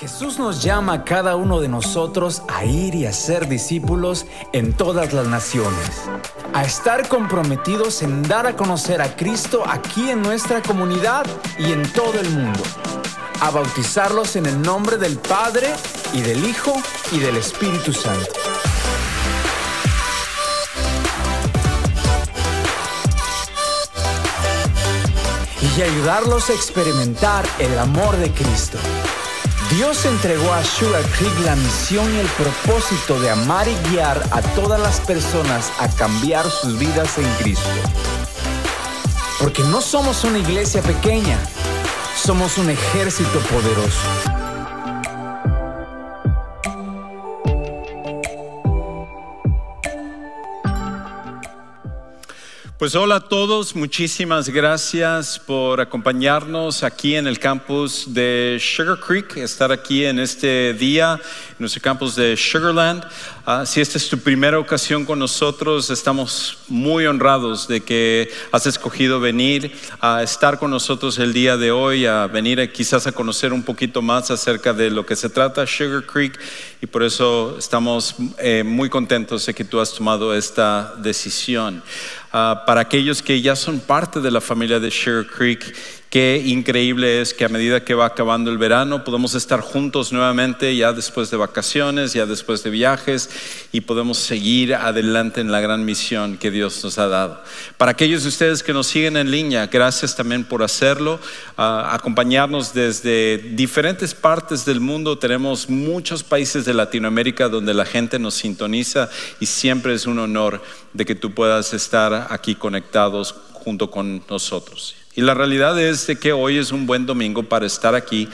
Jesús nos llama a cada uno de nosotros a ir y a ser discípulos en todas las naciones, a estar comprometidos en dar a conocer a Cristo aquí en nuestra comunidad y en todo el mundo, a bautizarlos en el nombre del Padre y del Hijo y del Espíritu Santo. Y ayudarlos a experimentar el amor de Cristo. Dios entregó a Sugar Creek la misión y el propósito de amar y guiar a todas las personas a cambiar sus vidas en Cristo. Porque no somos una iglesia pequeña, somos un ejército poderoso. Pues hola a todos, muchísimas gracias por acompañarnos aquí en el campus de Sugar Creek, estar aquí en este día, en nuestro campus de Sugarland. Ah, si esta es tu primera ocasión con nosotros, estamos muy honrados de que has escogido venir a estar con nosotros el día de hoy, a venir quizás a conocer un poquito más acerca de lo que se trata Sugar Creek y por eso estamos eh, muy contentos de que tú has tomado esta decisión. Ah, para aquellos que ya son parte de la familia de Sugar Creek Qué increíble es que a medida que va acabando el verano podemos estar juntos nuevamente ya después de vacaciones, ya después de viajes y podemos seguir adelante en la gran misión que Dios nos ha dado. Para aquellos de ustedes que nos siguen en línea, gracias también por hacerlo, acompañarnos desde diferentes partes del mundo. Tenemos muchos países de Latinoamérica donde la gente nos sintoniza y siempre es un honor de que tú puedas estar aquí conectados junto con nosotros. Y la realidad es de que hoy es un buen domingo para estar aquí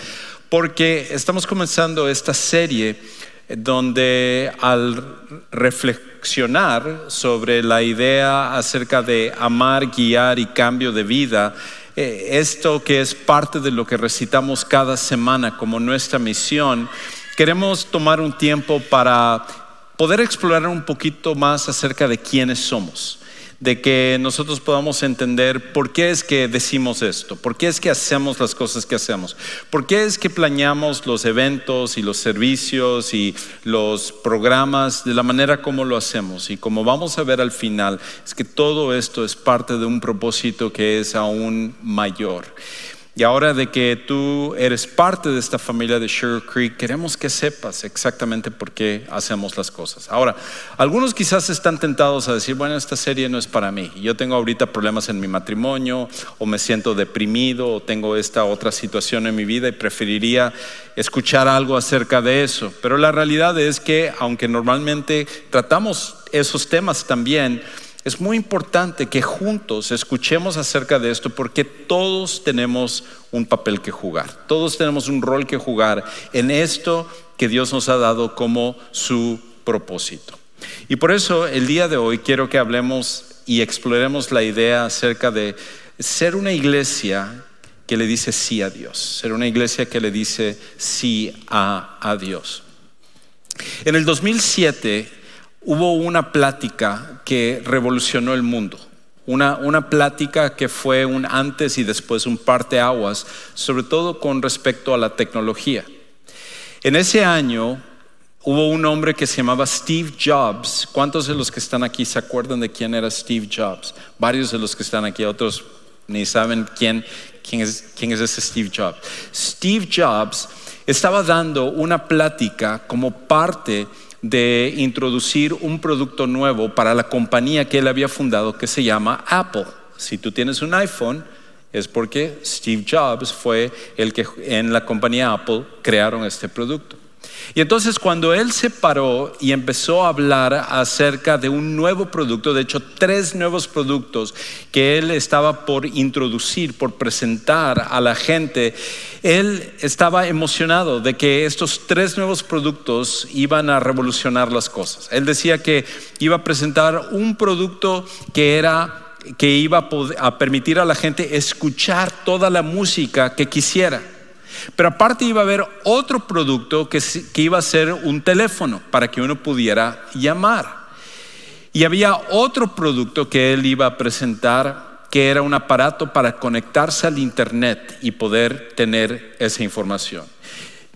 porque estamos comenzando esta serie donde al reflexionar sobre la idea acerca de amar, guiar y cambio de vida, eh, esto que es parte de lo que recitamos cada semana como nuestra misión, queremos tomar un tiempo para poder explorar un poquito más acerca de quiénes somos de que nosotros podamos entender por qué es que decimos esto, por qué es que hacemos las cosas que hacemos, por qué es que planeamos los eventos y los servicios y los programas de la manera como lo hacemos. Y como vamos a ver al final, es que todo esto es parte de un propósito que es aún mayor. Y ahora de que tú eres parte de esta familia de Sugar Creek, queremos que sepas exactamente por qué hacemos las cosas. Ahora, algunos quizás están tentados a decir, bueno, esta serie no es para mí. Yo tengo ahorita problemas en mi matrimonio, o me siento deprimido, o tengo esta otra situación en mi vida y preferiría escuchar algo acerca de eso. Pero la realidad es que, aunque normalmente tratamos esos temas también, es muy importante que juntos escuchemos acerca de esto porque todos tenemos un papel que jugar, todos tenemos un rol que jugar en esto que Dios nos ha dado como su propósito. Y por eso el día de hoy quiero que hablemos y exploremos la idea acerca de ser una iglesia que le dice sí a Dios, ser una iglesia que le dice sí a, a Dios. En el 2007 hubo una plática que revolucionó el mundo. Una, una, plática que fue un antes y después un parteaguas, sobre todo con respecto a la tecnología. En ese año hubo un hombre que se llamaba Steve Jobs. ¿Cuántos de los que están aquí se acuerdan de quién era Steve Jobs? Varios de los que están aquí, otros ni saben quién, quién, es, quién es ese Steve Jobs. Steve Jobs estaba dando una plática como parte de introducir un producto nuevo para la compañía que él había fundado que se llama Apple. Si tú tienes un iPhone, es porque Steve Jobs fue el que en la compañía Apple crearon este producto. Y entonces cuando él se paró y empezó a hablar acerca de un nuevo producto, de hecho tres nuevos productos que él estaba por introducir, por presentar a la gente, él estaba emocionado de que estos tres nuevos productos iban a revolucionar las cosas. Él decía que iba a presentar un producto que era que iba a permitir a la gente escuchar toda la música que quisiera pero aparte iba a haber otro producto que, iba a ser un teléfono para que uno pudiera llamar. Y había otro producto que él iba a presentar que era un aparato para conectarse al Internet y poder tener esa información.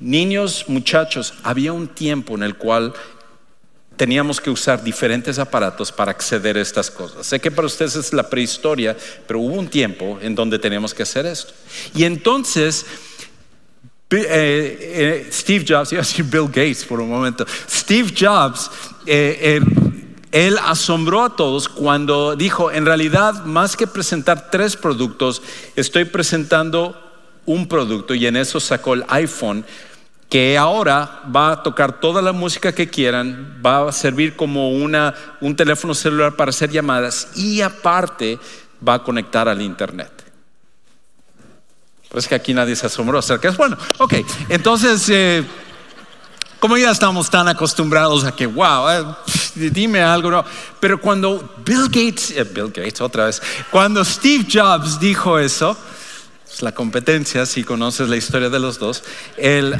niños, muchachos, había un tiempo en el cual teníamos que usar diferentes aparatos para acceder a estas cosas. Sé que para ustedes es la prehistoria, pero hubo un tiempo en donde teníamos que hacer esto. Y entonces, eh, eh, Steve Jobs, iba a decir Bill Gates por un momento, Steve Jobs, eh, él asombró a todos cuando dijo, en realidad, más que presentar tres productos, estoy presentando un producto y en eso sacó el iPhone que ahora va a tocar toda la música que quieran, va a servir como una, un teléfono celular para hacer llamadas y aparte va a conectar al Internet. Pues que aquí nadie se asombró acerca es bueno. Ok, entonces, eh, como ya estamos tan acostumbrados a que, wow, eh, dime algo, no. Pero cuando Bill Gates, eh, Bill Gates otra vez, cuando Steve Jobs dijo eso, la competencia, si conoces la historia de los dos.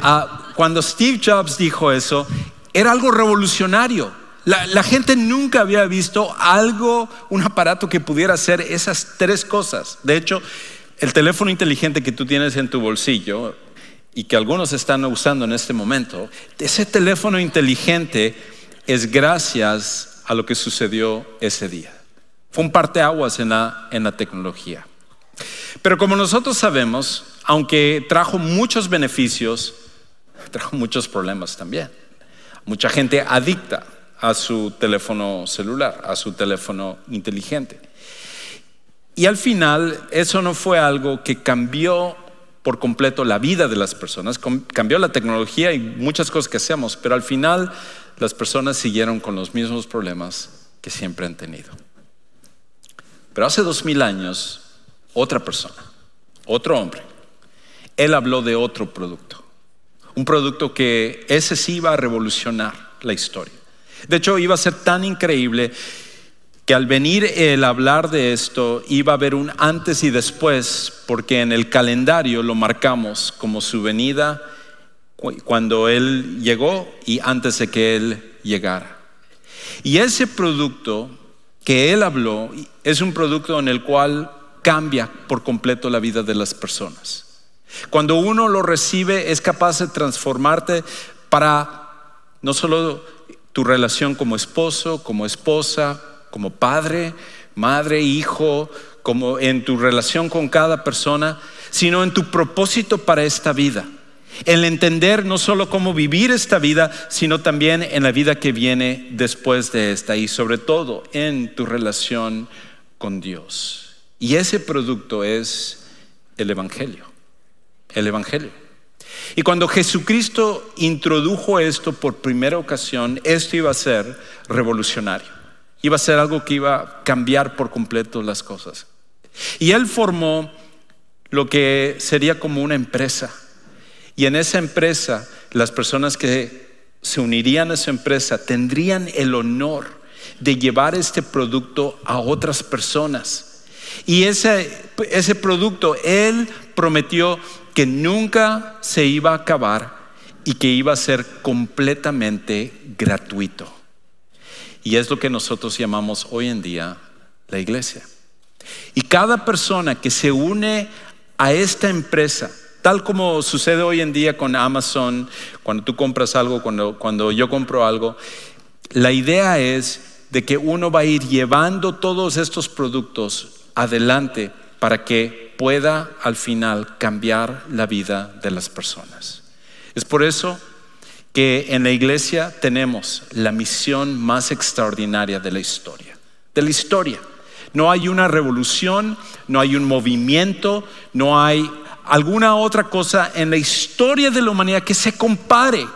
Ah, cuando Steve Jobs dijo eso, era algo revolucionario. La, gente nunca había visto algo, un aparato que pudiera hacer esas tres cosas. De hecho, el teléfono inteligente que tú tienes en tu bolsillo y que algunos están usando en este momento, ese teléfono inteligente es gracias a lo que sucedió ese día. Fue un parteaguas en la, en la tecnología. Pero como nosotros sabemos, aunque trajo muchos beneficios, trajo muchos problemas también. Mucha gente adicta a su teléfono celular, a su teléfono inteligente. Y al final, eso no fue algo que cambió por completo la vida de las personas, cambió la tecnología y muchas cosas que hacemos, pero al final las personas siguieron con los mismos problemas que siempre han tenido. Pero hace dos mil años otra persona, otro hombre. Él habló de otro producto, un producto que ese sí iba a revolucionar la historia. De hecho, iba a ser tan increíble que al venir el hablar de esto iba a haber un antes y después, porque en el calendario lo marcamos como su venida cuando Él llegó y antes de que Él llegara. Y ese producto que Él habló es un producto en el cual cambia por completo la vida de las personas. Cuando uno lo recibe es capaz de transformarte para no solo tu relación como esposo, como esposa, como padre, madre, hijo, como en tu relación con cada persona, sino en tu propósito para esta vida. El entender no solo cómo vivir esta vida, sino también en la vida que viene después de esta y sobre todo en tu relación con Dios. Y ese producto es el Evangelio. El Evangelio. Y cuando Jesucristo introdujo esto por primera ocasión, esto iba a ser revolucionario. Iba a ser algo que iba a cambiar por completo las cosas. Y él formó lo que sería como una empresa. Y en esa empresa, las personas que se unirían a esa empresa tendrían el honor de llevar este producto a otras personas y ese, ese producto, Él prometió que nunca se iba a acabar y que iba a ser completamente gratuito. Y es lo que nosotros llamamos hoy en día la iglesia. Y cada persona que se une a esta empresa, tal como sucede hoy en día con Amazon, cuando tú compras algo, cuando, cuando yo compro algo, la idea es de que uno va a ir llevando todos estos productos adelante para que pueda al final cambiar la vida de las personas. Es por eso que en la iglesia tenemos la misión más extraordinaria de la historia, de la historia. No hay una revolución, no hay un movimiento, no hay alguna otra cosa en la historia de la humanidad que se compare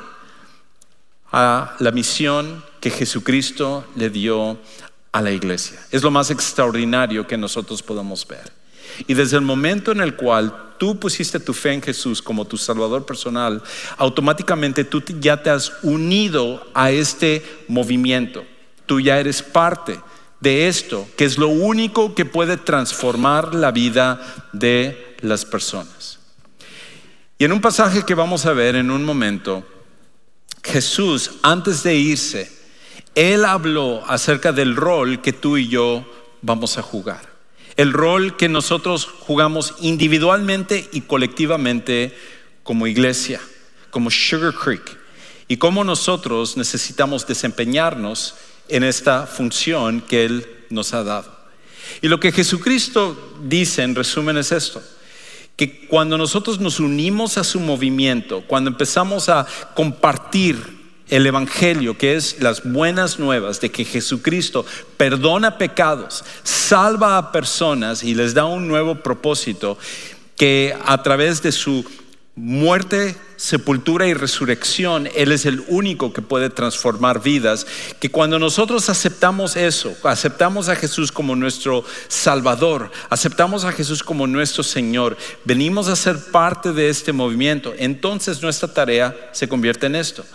a la misión que Jesucristo le dio a la iglesia. Es lo más extraordinario que nosotros podemos ver. Y desde el momento en el cual tú pusiste tu fe en Jesús como tu Salvador personal, automáticamente tú ya te has unido a este movimiento. Tú ya eres parte de esto, que es lo único que puede transformar la vida de las personas. Y en un pasaje que vamos a ver en un momento, Jesús, antes de irse, él habló acerca del rol que tú y yo vamos a jugar. El rol que nosotros jugamos individualmente y colectivamente como iglesia, como Sugar Creek y cómo nosotros necesitamos desempeñarnos en esta función que Él nos ha dado. Y lo que Jesucristo dice en resumen es esto, que cuando nosotros nos unimos a su movimiento, cuando empezamos a compartir el Evangelio, que es las buenas nuevas de que Jesucristo perdona pecados, salva a personas y les da un nuevo propósito, que a través de su muerte, sepultura y resurrección, Él es el único que puede transformar vidas, que cuando nosotros aceptamos eso, aceptamos a Jesús como nuestro Salvador, aceptamos a Jesús como nuestro Señor, venimos a ser parte de este movimiento, entonces nuestra tarea se convierte en esto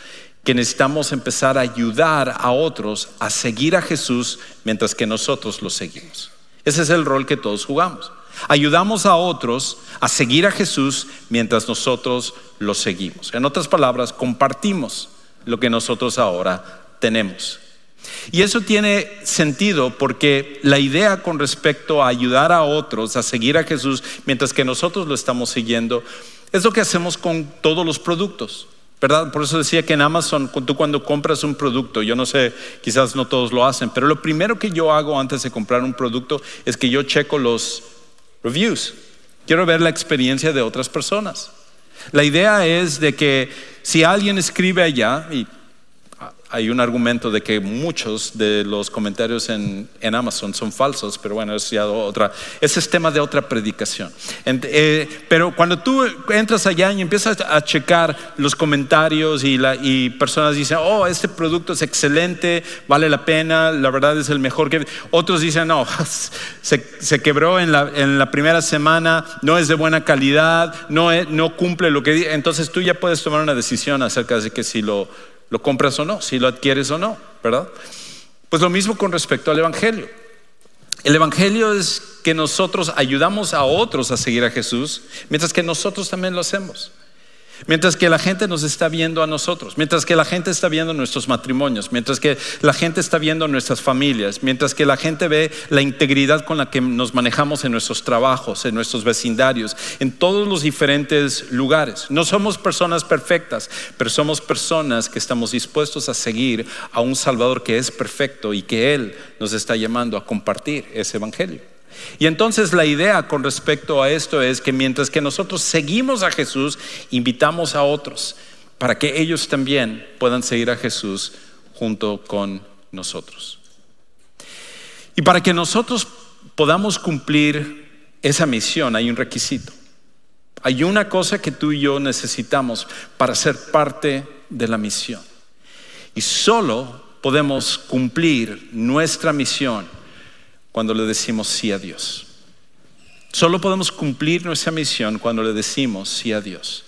que necesitamos empezar a ayudar a otros a seguir a Jesús mientras que nosotros lo seguimos. Ese es el rol que todos jugamos. Ayudamos a otros a seguir a Jesús mientras nosotros lo seguimos. En otras palabras, compartimos lo que nosotros ahora tenemos. Y eso tiene sentido porque la idea con respecto a ayudar a otros a seguir a Jesús mientras que nosotros lo estamos siguiendo es lo que hacemos con todos los productos. ¿Verdad? Por eso decía que en Amazon, tú cuando compras un producto, yo no sé, quizás no todos lo hacen, pero lo primero que yo hago antes de comprar un producto es que yo checo los reviews. Quiero ver la experiencia de otras personas. La idea es de que si alguien escribe allá, y hay un argumento de que muchos de los comentarios en, Amazon son falsos, pero bueno, es ya otra, ese es tema de otra predicación. Eh, pero cuando tú entras allá y empiezas a checar los comentarios y, la, y personas dicen, oh, este producto es excelente, vale la pena, la verdad es el mejor que... Otros dicen, no, se, se quebró en la, en la, primera semana, no es de buena calidad, no, no cumple lo que... Entonces tú ya puedes tomar una decisión acerca de que si lo lo compras o no, si lo adquieres o no, ¿verdad? Pues lo mismo con respecto al Evangelio. El Evangelio es que nosotros ayudamos a otros a seguir a Jesús, mientras que nosotros también lo hacemos. Mientras que la gente nos está viendo a nosotros, mientras que la gente está viendo nuestros matrimonios, mientras que la gente está viendo nuestras familias, mientras que la gente ve la integridad con la que nos manejamos en nuestros trabajos, en nuestros vecindarios, en todos los diferentes lugares. No somos personas perfectas, pero somos personas que estamos dispuestos a seguir a un Salvador que es perfecto y que Él nos está llamando a compartir ese Evangelio. Y entonces la idea con respecto a esto es que mientras que nosotros seguimos a Jesús, invitamos a otros para que ellos también puedan seguir a Jesús junto con nosotros. Y para que nosotros podamos cumplir esa misión hay un requisito. Hay una cosa que tú y yo necesitamos para ser parte de la misión. Y solo podemos cumplir nuestra misión cuando le decimos sí a Dios. Solo podemos cumplir nuestra misión cuando le decimos sí a Dios.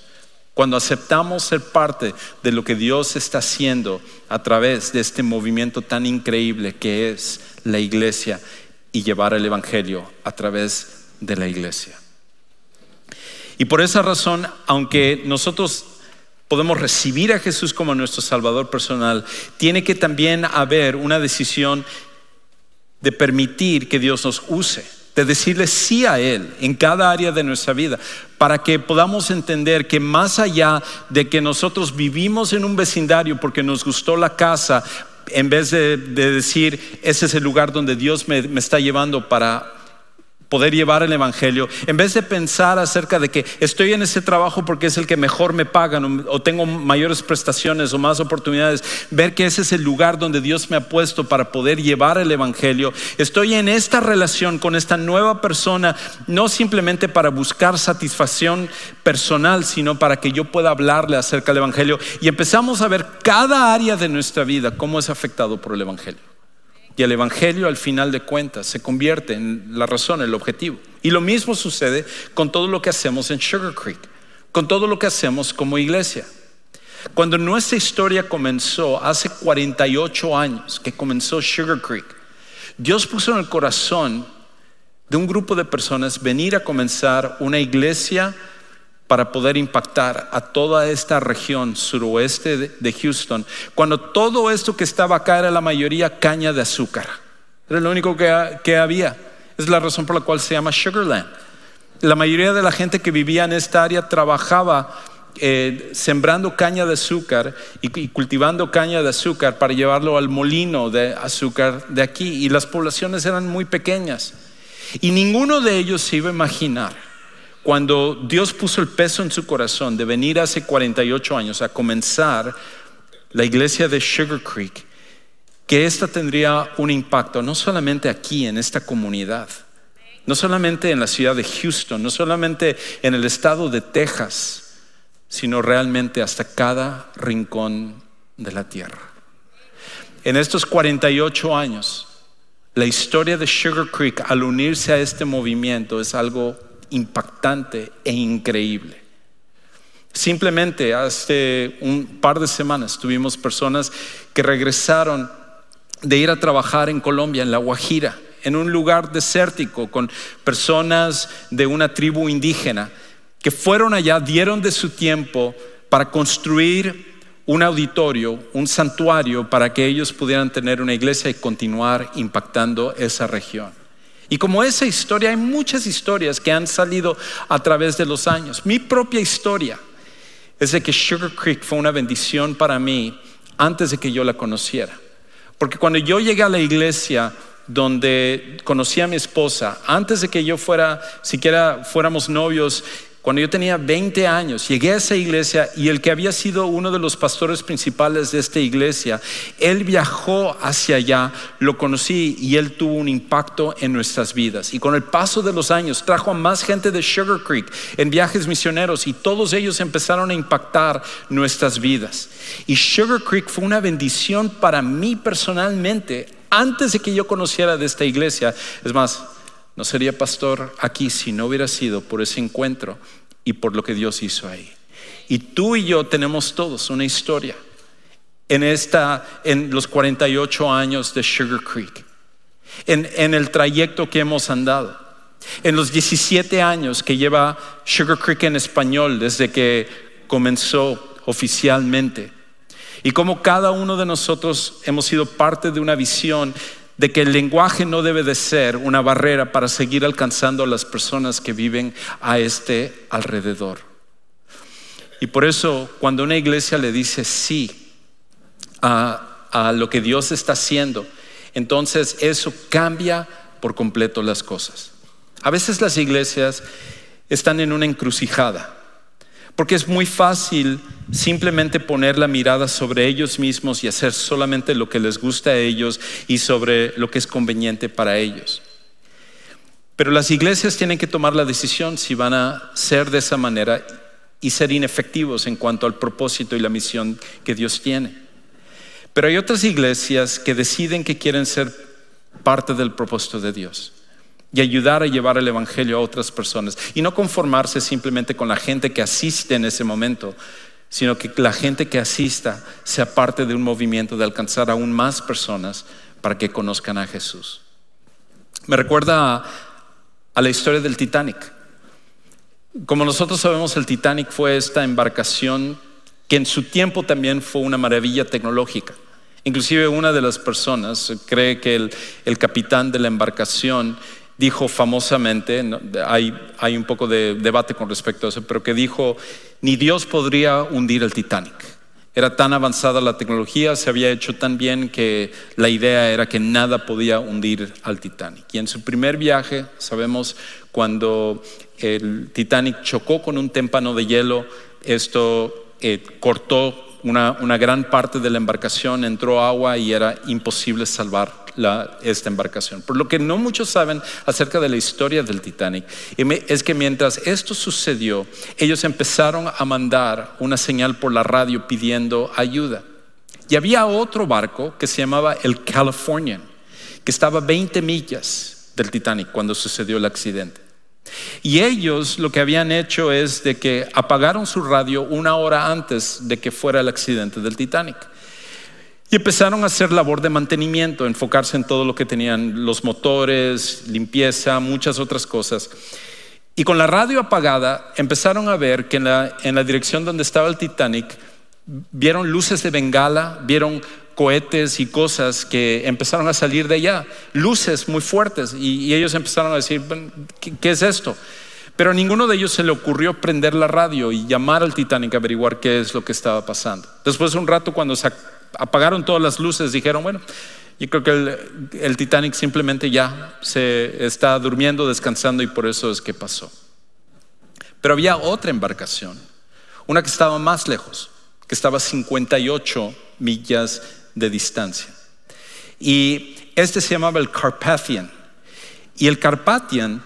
Cuando aceptamos ser parte de lo que Dios está haciendo a través de este movimiento tan increíble que es la iglesia y llevar el Evangelio a través de la iglesia. Y por esa razón, aunque nosotros podemos recibir a Jesús como nuestro Salvador personal, tiene que también haber una decisión de permitir que Dios nos use, de decirle sí a Él en cada área de nuestra vida, para que podamos entender que más allá de que nosotros vivimos en un vecindario porque nos gustó la casa, en vez de, decir, ese es el lugar donde Dios me está llevando para poder llevar el Evangelio, en vez de pensar acerca de que estoy en ese trabajo porque es el que mejor me pagan o tengo mayores prestaciones o más oportunidades, ver que ese es el lugar donde Dios me ha puesto para poder llevar el Evangelio. Estoy en esta relación con esta nueva persona, no simplemente para buscar satisfacción personal, sino para que yo pueda hablarle acerca del Evangelio. Y empezamos a ver cada área de nuestra vida cómo es afectado por el Evangelio. Y el Evangelio al final de cuentas se convierte en la razón, el objetivo. Y lo mismo sucede con todo lo que hacemos en Sugar Creek, con todo lo que hacemos como iglesia. Cuando nuestra historia comenzó hace 48 años que comenzó Sugar Creek, Dios puso en el corazón de un grupo de personas venir a comenzar una iglesia para poder impactar a toda esta región suroeste de Houston, cuando todo esto que estaba acá era la mayoría caña de azúcar. Era lo único que, que había. Es la razón por la cual se llama Sugarland. La mayoría de la gente que vivía en esta área trabajaba eh, sembrando caña de azúcar y, y cultivando caña de azúcar para llevarlo al molino de azúcar de aquí. Y las poblaciones eran muy pequeñas. Y ninguno de ellos se iba a imaginar cuando Dios puso el peso en su corazón de venir hace 48 años a comenzar la iglesia de Sugar Creek, que esta tendría un impacto no solamente aquí en esta comunidad, no solamente en la ciudad de Houston, no solamente en el estado de Texas, sino realmente hasta cada rincón de la tierra. En estos 48 años, la historia de Sugar Creek al unirse a este movimiento es algo impactante e increíble. Simplemente hace un par de semanas tuvimos personas que regresaron de ir a trabajar en Colombia, en La Guajira, en un lugar desértico con personas de una tribu indígena que fueron allá, dieron de su tiempo para construir un auditorio, un santuario para que ellos pudieran tener una iglesia y continuar impactando esa región. Y como esa historia, hay muchas historias que han salido a través de los años. Mi propia historia es de que Sugar Creek fue una bendición para mí antes de que yo la conociera. Porque cuando yo llegué a la iglesia donde conocí a mi esposa, antes de que yo fuera, siquiera fuéramos novios, cuando yo tenía 20 años, llegué a esa iglesia y el que había sido uno de los pastores principales de esta iglesia, él viajó hacia allá, lo conocí y él tuvo un impacto en nuestras vidas. Y con el paso de los años trajo a más gente de Sugar Creek en viajes misioneros y todos ellos empezaron a impactar nuestras vidas. Y Sugar Creek fue una bendición para mí personalmente antes de que yo conociera de esta iglesia. Es más, no sería pastor aquí si no hubiera sido por ese encuentro y por lo que Dios hizo ahí. Y tú y yo tenemos todos una historia en esta en los 48 años de Sugar Creek. En, en el trayecto que hemos andado. En los 17 años que lleva Sugar Creek en español desde que comenzó oficialmente. Y como cada uno de nosotros hemos sido parte de una visión de que el lenguaje no debe de ser una barrera para seguir alcanzando a las personas que viven a este alrededor. Y por eso cuando una iglesia le dice sí a, a lo que Dios está haciendo, entonces eso cambia por completo las cosas. A veces las iglesias están en una encrucijada. Porque es muy fácil simplemente poner la mirada sobre ellos mismos y hacer solamente lo que les gusta a ellos y sobre lo que es conveniente para ellos. Pero las iglesias tienen que tomar la decisión si van a ser de esa manera y ser inefectivos en cuanto al propósito y la misión que Dios tiene. Pero hay otras iglesias que deciden que quieren ser parte del propósito de Dios y ayudar a llevar el Evangelio a otras personas. Y no conformarse simplemente con la gente que asiste en ese momento, sino que la gente que asista sea parte de un movimiento de alcanzar aún más personas para que conozcan a Jesús. Me recuerda a, la historia del Titanic. Como nosotros sabemos, el Titanic fue esta embarcación que en su tiempo también fue una maravilla tecnológica. Inclusive una de las personas cree que el, el capitán de la embarcación dijo famosamente, hay, hay un poco de debate con respecto a eso, pero que dijo, ni Dios podría hundir el Titanic. Era tan avanzada la tecnología, se había hecho tan bien que la idea era que nada podía hundir al Titanic. Y en su primer viaje, sabemos, cuando el Titanic chocó con un témpano de hielo, esto eh, cortó una, una, gran parte de la embarcación, entró agua y era imposible salvar esta embarcación. Por lo que no muchos saben acerca de la historia del Titanic es que mientras esto sucedió, ellos empezaron a mandar una señal por la radio pidiendo ayuda. Y había otro barco que se llamaba el Californian, que estaba 20 millas del Titanic cuando sucedió el accidente. Y ellos lo que habían hecho es de que apagaron su radio una hora antes de que fuera el accidente del Titanic. Y empezaron a hacer labor de mantenimiento, enfocarse en todo lo que tenían, los motores, limpieza, muchas otras cosas. Y con la radio apagada empezaron a ver que en la, en la dirección donde estaba el Titanic vieron luces de bengala, vieron cohetes y cosas que empezaron a salir de allá, luces muy fuertes, y, ellos empezaron a decir, ¿qué, ¿qué, es esto? Pero a ninguno de ellos se le ocurrió prender la radio y llamar al Titanic a averiguar qué es lo que estaba pasando. Después de un rato, cuando se apagaron todas las luces, dijeron, bueno, yo creo que el, el, Titanic simplemente ya se está durmiendo, descansando y por eso es que pasó. Pero había otra embarcación, una que estaba más lejos, que estaba a 58 millas de distancia. Y este se llamaba el Carpathian. Y el Carpathian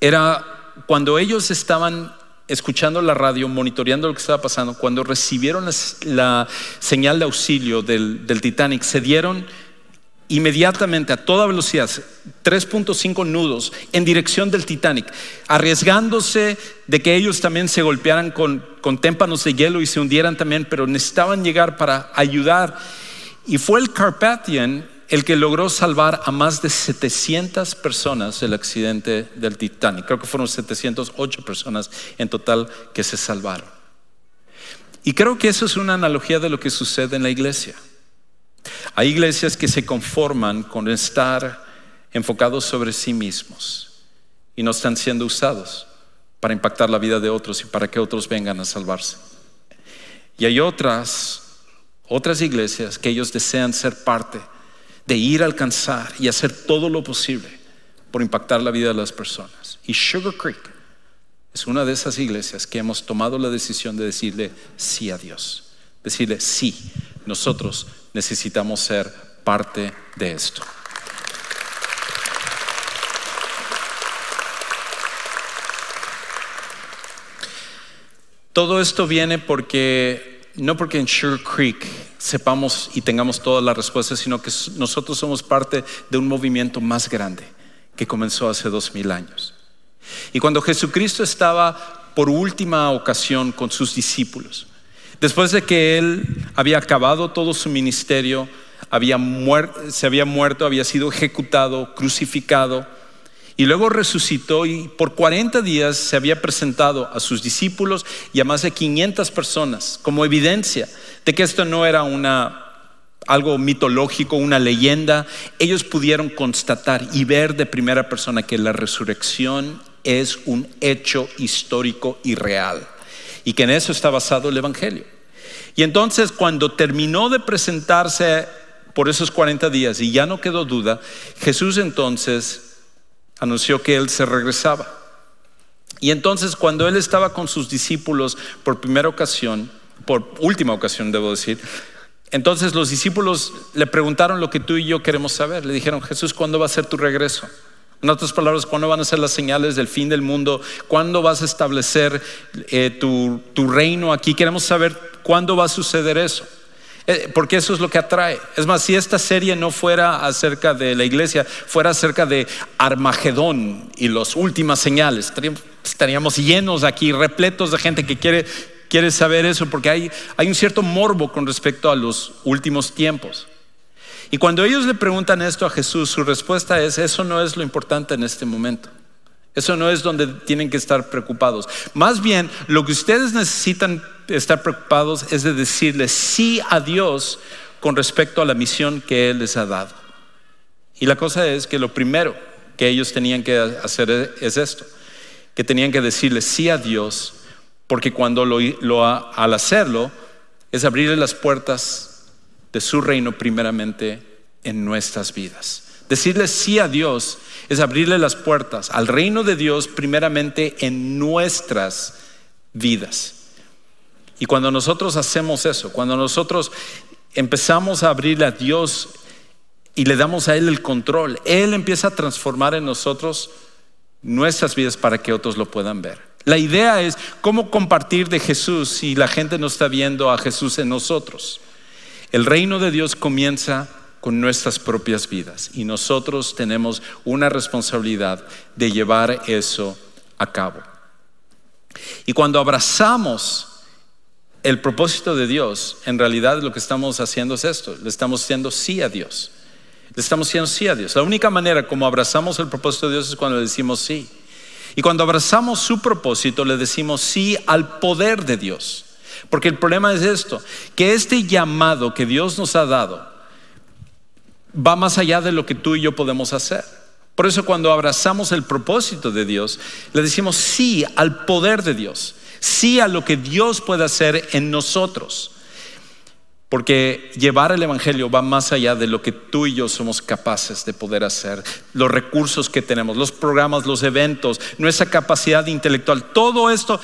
era cuando ellos estaban escuchando la radio, monitoreando lo que estaba pasando, cuando recibieron la, señal de auxilio del, del, Titanic, se dieron inmediatamente a toda velocidad, 3.5 nudos en dirección del Titanic, arriesgándose de que ellos también se golpearan con, con témpanos de hielo y se hundieran también, pero necesitaban llegar para ayudar. Y fue el Carpathian el que logró salvar a más de 700 personas del accidente del Titanic. Creo que fueron 708 personas en total que se salvaron. Y creo que eso es una analogía de lo que sucede en la iglesia. Hay iglesias que se conforman con estar enfocados sobre sí mismos y no están siendo usados para impactar la vida de otros y para que otros vengan a salvarse. Y hay otras, otras iglesias que ellos desean ser parte de ir a alcanzar y hacer todo lo posible por impactar la vida de las personas. Y Sugar Creek es una de esas iglesias que hemos tomado la decisión de decirle sí a Dios. Decirle sí, nosotros necesitamos ser parte de esto. Todo esto viene porque, no porque en Sugar Creek sepamos y tengamos todas las respuestas, sino que nosotros somos parte de un movimiento más grande que comenzó hace dos mil años. Y cuando Jesucristo estaba por última ocasión con sus discípulos, después de que Él había acabado todo su ministerio, había se había muerto, había sido ejecutado, crucificado, y luego resucitó y por 40 días se había presentado a sus discípulos y a más de 500 personas como evidencia de que esto no era una algo mitológico, una leyenda, ellos pudieron constatar y ver de primera persona que la resurrección es un hecho histórico y real y que en eso está basado el Evangelio. Y entonces cuando terminó de presentarse por esos 40 días y ya no quedó duda, Jesús entonces anunció que él se regresaba. Y entonces cuando él estaba con sus discípulos por primera ocasión, por última ocasión debo decir, entonces los discípulos le preguntaron lo que tú y yo queremos saber. Le dijeron, Jesús, ¿cuándo va a ser tu regreso? En otras palabras, ¿cuándo van a ser las señales del fin del mundo? ¿Cuándo vas a establecer eh, tu, reino aquí? Queremos saber cuándo va a suceder eso. Eh, porque eso es lo que atrae. Es más, si esta serie no fuera acerca de la iglesia, fuera acerca de Armagedón y las últimas señales, estaríamos llenos aquí, repletos de gente que quiere saber eso porque hay, hay un cierto morbo con respecto a los últimos tiempos. Y cuando ellos le preguntan esto a Jesús, su respuesta es, eso no es lo importante en este momento. Eso no es donde tienen que estar preocupados. Más bien, lo que ustedes necesitan estar preocupados es de decirle sí a Dios con respecto a la misión que Él les ha dado. Y la cosa es que lo primero que ellos tenían que hacer es esto, que tenían que decirle sí a Dios porque cuando lo, al hacerlo es abrirle las puertas de su reino primeramente en nuestras vidas. Decirle sí a Dios es abrirle las puertas al reino de Dios primeramente en nuestras vidas. Y cuando nosotros hacemos eso, cuando nosotros empezamos a abrirle a Dios y le damos a Él el control, Él empieza a transformar en nosotros nuestras vidas para que otros lo puedan ver. La idea es cómo compartir de Jesús si la gente no está viendo a Jesús en nosotros. El reino de Dios comienza con nuestras propias vidas y nosotros tenemos una responsabilidad de llevar eso a cabo. Y cuando abrazamos el propósito de Dios, en realidad lo que estamos haciendo es esto, le estamos diciendo sí a Dios. Le estamos diciendo sí a Dios. La única manera como abrazamos el propósito de Dios es cuando le decimos sí. Y cuando abrazamos su propósito, le decimos sí al poder de Dios. Porque el problema es esto, que este llamado que Dios nos ha dado va más allá de lo que tú y yo podemos hacer. Por eso cuando abrazamos el propósito de Dios, le decimos sí al poder de Dios, sí a lo que Dios puede hacer en nosotros. Porque llevar el Evangelio va más allá de lo que tú y yo somos capaces de poder hacer, los recursos que tenemos, los programas, los eventos, nuestra capacidad intelectual, todo esto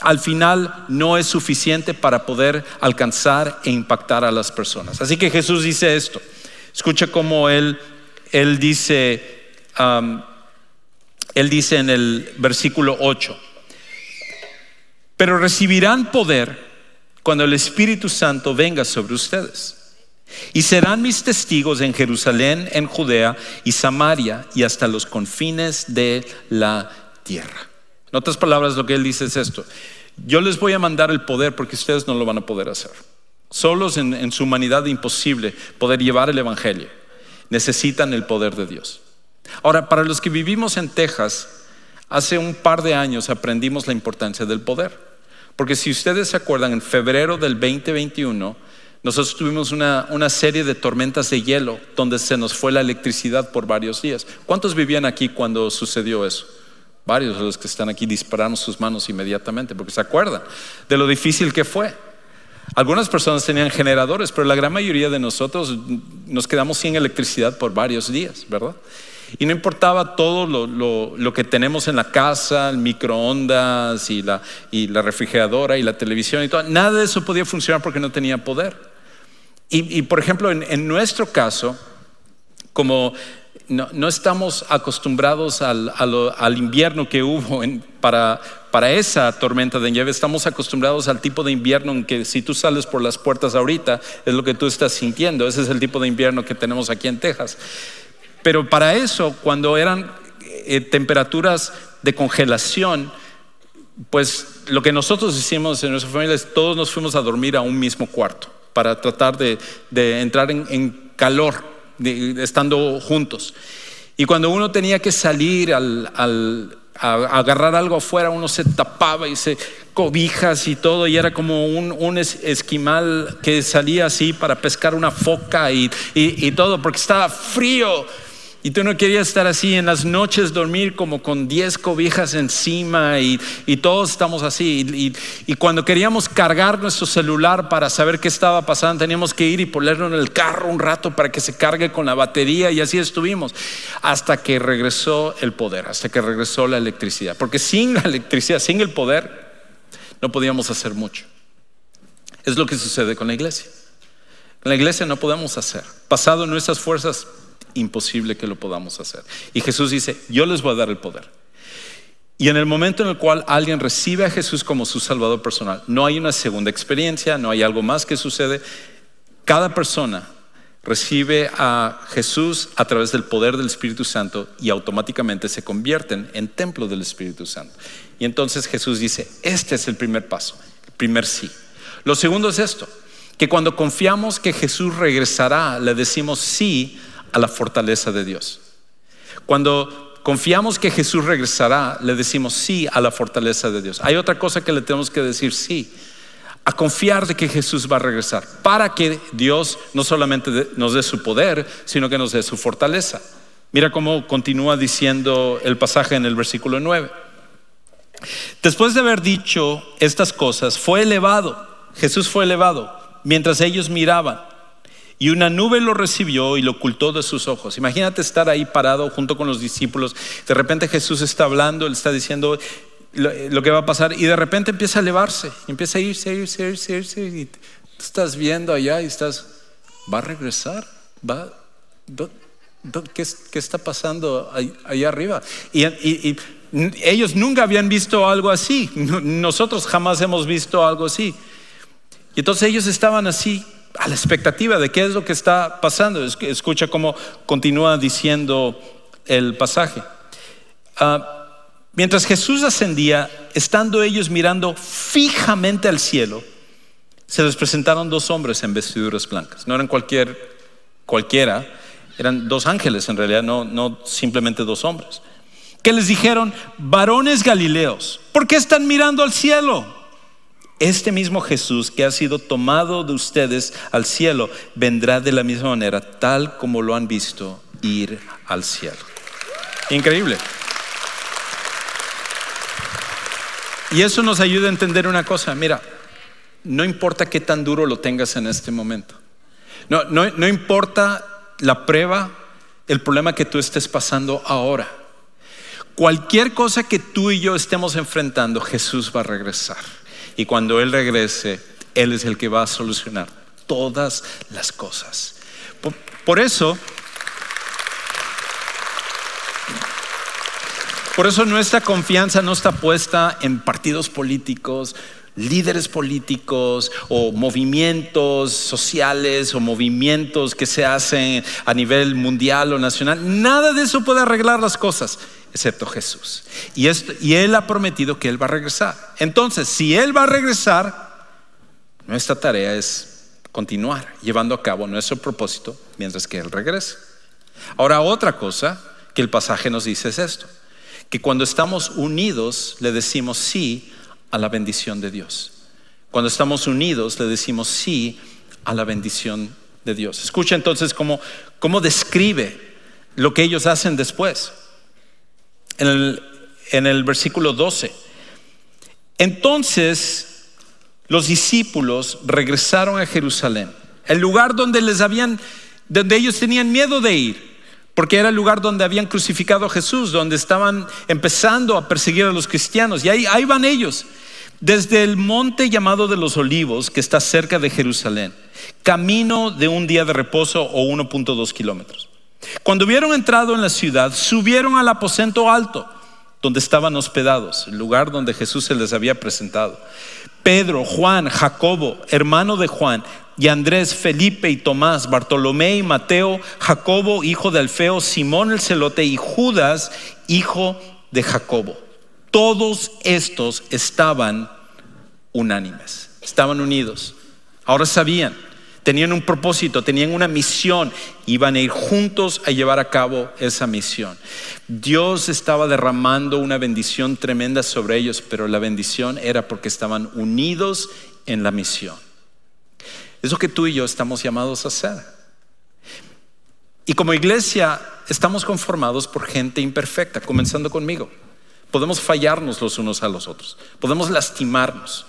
al final no es suficiente para poder alcanzar e impactar a las personas. Así que Jesús dice esto. Escucha cómo él, él dice, él dice en el versículo 8, pero recibirán poder cuando el Espíritu Santo venga sobre ustedes. Y serán mis testigos en Jerusalén, en Judea y Samaria y hasta los confines de la tierra. En otras palabras, lo que él dice es esto. Yo les voy a mandar el poder porque ustedes no lo van a poder hacer. Solos en, su humanidad imposible poder llevar el Evangelio. Necesitan el poder de Dios. Ahora, para los que vivimos en Texas, hace un par de años aprendimos la importancia del poder. Porque si ustedes se acuerdan, en febrero del 2021, nosotros tuvimos una, serie de tormentas de hielo donde se nos fue la electricidad por varios días. ¿Cuántos vivían aquí cuando sucedió eso? Varios de los que están aquí dispararon sus manos inmediatamente porque se acuerdan de lo difícil que fue. Algunas personas tenían generadores, pero la gran mayoría de nosotros nos quedamos sin electricidad por varios días, ¿verdad? Y no importaba todo lo, que tenemos en la casa, el microondas y la, refrigeradora y la televisión y todo, nada de eso podía funcionar porque no tenía poder. Y, por ejemplo, en, nuestro caso, como no, estamos acostumbrados al, invierno que hubo para, esa tormenta de nieve, estamos acostumbrados al tipo de invierno en que si tú sales por las puertas ahorita, es lo que tú estás sintiendo, ese es el tipo de invierno que tenemos aquí en Texas. Pero para eso, cuando eran eh, temperaturas de congelación, pues lo que nosotros hicimos en nuestra familia es todos nos fuimos a dormir a un mismo cuarto para tratar de, entrar en, calor estando juntos. Y cuando uno tenía que salir al, a, agarrar algo afuera, uno se tapaba y se cobijas y todo, y era como un, esquimal que salía así para pescar una foca y todo, porque estaba frío. Y tú no querías estar así en las noches, dormir como con 10 cobijas encima y, todos estamos así. Y, cuando queríamos cargar nuestro celular para saber qué estaba pasando, teníamos que ir y ponerlo en el carro un rato para que se cargue con la batería y así estuvimos. Hasta que regresó el poder, hasta que regresó la electricidad. Porque sin la electricidad, sin el poder, no podíamos hacer mucho. Es lo que sucede con la iglesia. Con la iglesia no podemos hacer. Pasado nuestras fuerzas, imposible que lo podamos hacer. Y Jesús dice, yo les voy a dar el poder. Y en el momento en el cual alguien recibe a Jesús como su Salvador personal, no hay una segunda experiencia, no hay algo más que sucede. Cada persona recibe a Jesús a través del poder del Espíritu Santo y automáticamente se convierten en templo del Espíritu Santo. Y entonces Jesús dice, este es el primer paso, el primer sí. Lo segundo es esto, que cuando confiamos que Jesús regresará, le decimos sí a la fortaleza de Dios. Cuando confiamos que Jesús regresará, le decimos sí a la fortaleza de Dios. Hay otra cosa que le tenemos que decir sí, a confiar de que Jesús va a regresar, para que Dios no solamente nos dé su poder, sino que nos dé su fortaleza. Mira cómo continúa diciendo el pasaje en el versículo 9. Después de haber dicho estas cosas, fue elevado, Jesús fue elevado, mientras ellos miraban. Y una nube lo recibió y lo ocultó de sus ojos. Imagínate estar ahí parado junto con los discípulos. De repente Jesús está hablando, él está diciendo lo, que va a pasar y de repente empieza a elevarse, empieza a irse, irse, irse, irse. Y tú estás viendo allá y estás, ¿va a regresar? ¿Va? ¿Qué, está pasando ahí, arriba? y, ellos nunca habían visto algo así. Nosotros jamás hemos visto algo así. Y entonces ellos estaban así a la expectativa de qué es lo que está pasando. Escucha cómo continúa diciendo el pasaje. Ah, mientras Jesús ascendía, estando ellos mirando fijamente al cielo, se les presentaron dos hombres en vestiduras blancas. No eran cualquier, cualquiera, eran dos ángeles en realidad, no, no simplemente dos hombres. Que les dijeron, varones galileos, ¿por qué están mirando al cielo? Este mismo Jesús que ha sido tomado de ustedes al cielo vendrá de la misma manera, tal como lo han visto ir al cielo. Increíble. Y eso nos ayuda a entender una cosa. Mira, no importa qué tan duro lo tengas en este momento. No, no, no importa la prueba, el problema que tú estés pasando ahora. Cualquier cosa que tú y yo estemos enfrentando, Jesús va a regresar. Y cuando Él regrese, Él es el que va a solucionar todas las cosas. Por, eso, por eso nuestra confianza no está puesta en partidos políticos, líderes políticos o movimientos sociales o movimientos que se hacen a nivel mundial o nacional. Nada de eso puede arreglar las cosas, excepto Jesús. Y, Él ha prometido que Él va a regresar. Entonces, si Él va a regresar, nuestra tarea es continuar llevando a cabo nuestro propósito mientras que Él regrese. Ahora, otra cosa que el pasaje nos dice es esto que cuando estamos unidos le decimos sí a la bendición de Dios. Cuando estamos unidos le decimos sí a la bendición de Dios. Escucha entonces cómo describe lo que ellos hacen después. En el, versículo 12. Entonces los discípulos regresaron a Jerusalén, el lugar donde les habían, donde ellos tenían miedo de ir porque era el lugar donde habían crucificado a Jesús, donde estaban empezando a perseguir a los cristianos. Y ahí, ahí van ellos, desde el monte llamado de los olivos, que está cerca de Jerusalén, camino de un día de reposo o 1.2 kilómetros. Cuando hubieron entrado en la ciudad, subieron al aposento alto, donde estaban hospedados, el lugar donde Jesús se les había presentado. Pedro, Juan, Jacobo, hermano de Juan, y Andrés, Felipe y Tomás, Bartolomé y Mateo, Jacobo, hijo de Alfeo, Simón el celote y Judas, hijo de Jacobo. Todos estos estaban unánimes, estaban unidos. Ahora sabían, tenían un propósito, tenían una misión, iban a ir juntos a llevar a cabo esa misión. Dios estaba derramando una bendición tremenda sobre ellos, pero la bendición era porque estaban unidos en la misión. Es lo que tú y yo estamos llamados a hacer. Y como iglesia estamos conformados por gente imperfecta, comenzando conmigo. Podemos fallarnos los unos a los otros, podemos lastimarnos,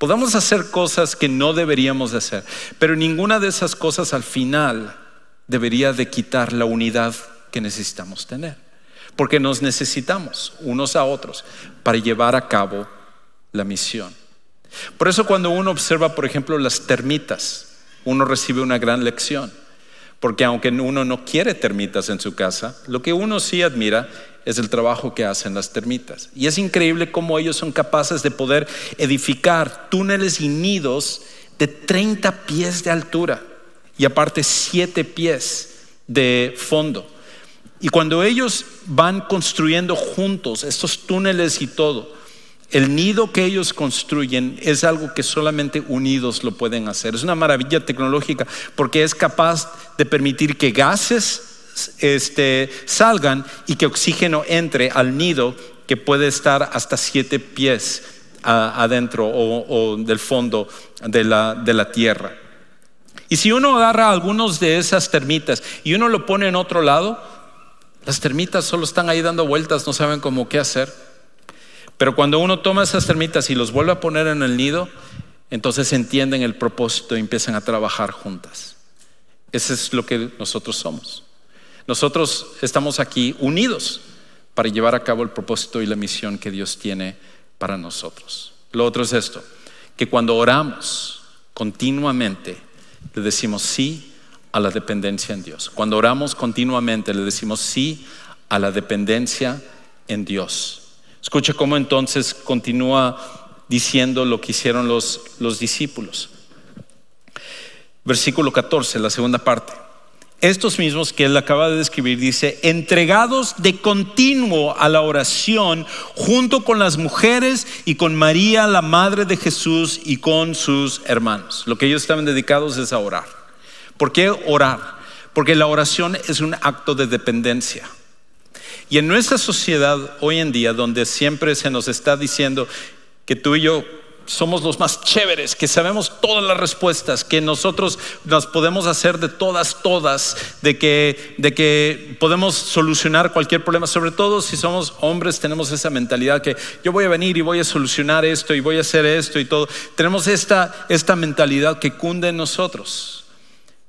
podemos hacer cosas que no deberíamos de hacer, pero ninguna de esas cosas al final debería de quitar la unidad que necesitamos tener, porque nos necesitamos unos a otros para llevar a cabo la misión. Por eso cuando uno observa, por ejemplo, las termitas, uno recibe una gran lección. Porque aunque uno no quiere termitas en su casa, lo que uno sí admira es el trabajo que hacen las termitas. Y es increíble cómo ellos son capaces de poder edificar túneles y nidos de 30 pies de altura y aparte 7 pies de fondo. Y cuando ellos van construyendo juntos estos túneles y todo, el nido que ellos construyen es algo que solamente unidos lo pueden hacer. Es una maravilla tecnológica porque es capaz de permitir que gases este, salgan y que oxígeno entre al nido que puede estar hasta siete pies adentro o, del fondo de la, de la tierra. Y si uno agarra algunos de esas termitas y uno lo pone en otro lado, las termitas solo están ahí dando vueltas, no saben cómo qué hacer. Pero cuando uno toma esas termitas y los vuelve a poner en el nido, entonces entienden el propósito y empiezan a trabajar juntas. Eso es lo que nosotros somos. Nosotros estamos aquí unidos para llevar a cabo el propósito y la misión que Dios tiene para nosotros. Lo otro es esto, que cuando oramos continuamente le decimos sí a la dependencia en Dios. Cuando oramos continuamente le decimos sí a la dependencia en Dios. Escucha cómo entonces continúa diciendo lo que hicieron los, los discípulos. Versículo 14, la segunda parte. Estos mismos que él acaba de describir, dice, entregados de continuo a la oración junto con las mujeres y con María, la madre de Jesús, y con sus hermanos. Lo que ellos estaban dedicados es a orar. ¿Por qué orar? Porque la oración es un acto de dependencia. Y en nuestra sociedad hoy en día, donde siempre se nos está diciendo que tú y yo somos los más chéveres, que sabemos todas las respuestas, que nosotros las podemos hacer de todas, todas, de que, de que podemos solucionar cualquier problema, sobre todo si somos hombres, tenemos esa mentalidad que yo voy a venir y voy a solucionar esto y voy a hacer esto y todo. Tenemos esta, esta mentalidad que cunde en nosotros.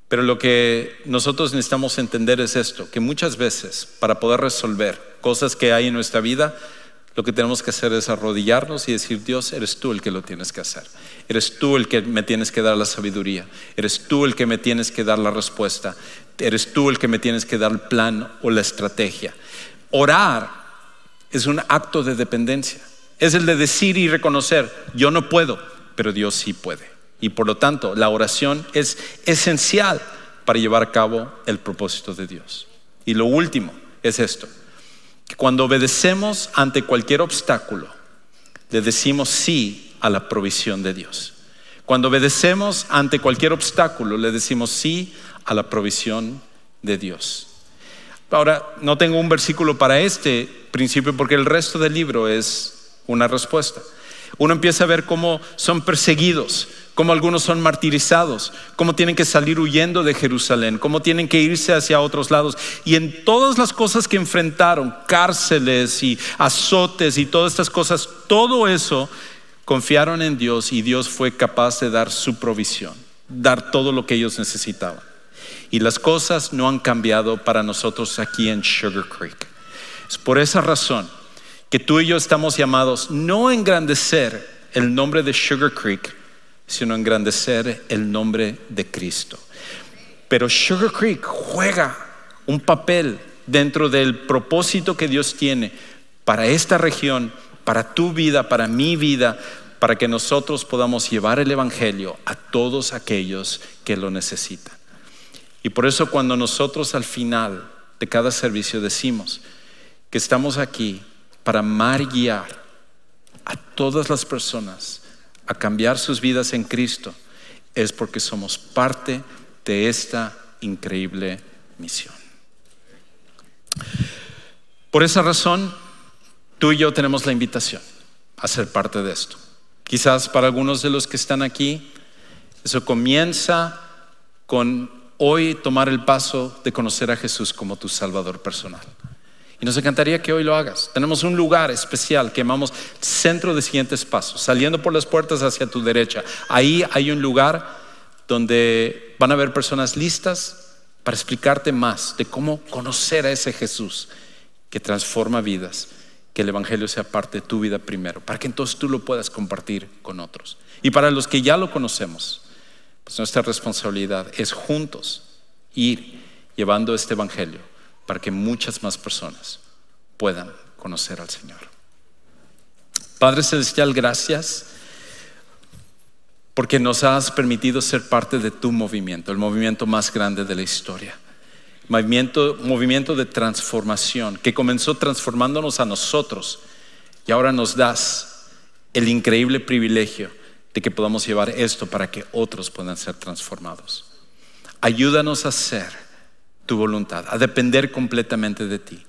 Pero lo que nosotros necesitamos entender es esto, que muchas veces para poder resolver cosas que hay en nuestra vida, lo que tenemos que hacer es arrodillarnos y decir, Dios, eres tú el que lo tienes que hacer. Eres tú el que me tienes que dar la sabiduría. Eres tú el que me tienes que dar la respuesta. Eres tú el que me tienes que dar el plan o la estrategia. Orar es un acto de dependencia. Es el de decir y reconocer, yo no puedo, pero Dios sí puede. Y por lo tanto, la oración es esencial para llevar a cabo el propósito de Dios. Y lo último es esto cuando obedecemos ante cualquier obstáculo, le decimos sí a la provisión de Dios. Cuando obedecemos ante cualquier obstáculo, le decimos sí a la provisión de Dios. Ahora, no tengo un versículo para este principio porque el resto del libro es una respuesta. Uno empieza a ver cómo son perseguidos, cómo algunos son martirizados, cómo tienen que salir huyendo de Jerusalén, cómo tienen que irse hacia otros lados. Y en todas las cosas que enfrentaron, cárceles y azotes y todas estas cosas, todo eso confiaron en Dios y Dios fue capaz de dar su provisión, dar todo lo que ellos necesitaban. Y las cosas no han cambiado para nosotros aquí en Sugar Creek. Es por esa razón que tú y yo estamos llamados no engrandecer el nombre de Sugar Creek, sino engrandecer el nombre de Cristo. Pero Sugar Creek juega un papel dentro del propósito que Dios tiene para esta región, para tu vida, para mi vida, para que nosotros podamos llevar el Evangelio a todos aquellos que lo necesitan. Y por eso cuando nosotros al final de cada servicio decimos que estamos aquí para amar y guiar a todas las personas a cambiar sus vidas en Cristo es porque somos parte de esta increíble misión. Por esa razón, tú y yo tenemos la invitación a ser parte de esto. Quizás para algunos de los que están aquí, eso comienza con hoy tomar el paso de conocer a Jesús como tu Salvador personal. Y nos encantaría que hoy lo hagas. Tenemos un lugar especial que llamamos Centro de Siguientes Pasos, saliendo por las puertas hacia tu derecha. Ahí hay un lugar donde van a haber personas listas para explicarte más de cómo conocer a ese Jesús que transforma vidas, que el Evangelio sea parte de tu vida primero, para que entonces tú lo puedas compartir con otros. Y para los que ya lo conocemos, pues nuestra responsabilidad es juntos ir llevando este Evangelio para que muchas más personas puedan conocer al Señor. Padre Celestial, gracias porque nos has permitido ser parte de tu movimiento, el movimiento más grande de la historia. Movimiento, movimiento de transformación que comenzó transformándonos a nosotros y ahora nos das el increíble privilegio de que podamos llevar esto para que otros puedan ser transformados. Ayúdanos a ser voluntad, a depender completamente de ti.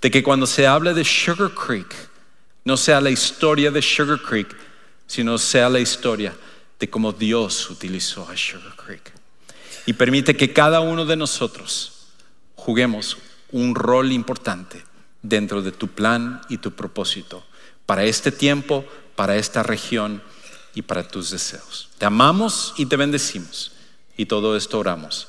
De que cuando se hable de Sugar Creek, no sea la historia de Sugar Creek, sino sea la historia de cómo Dios utilizó a Sugar Creek. Y permite que cada uno de nosotros juguemos un rol importante dentro de tu plan y tu propósito para este tiempo, para esta región y para tus deseos. Te amamos y te bendecimos. Y todo esto oramos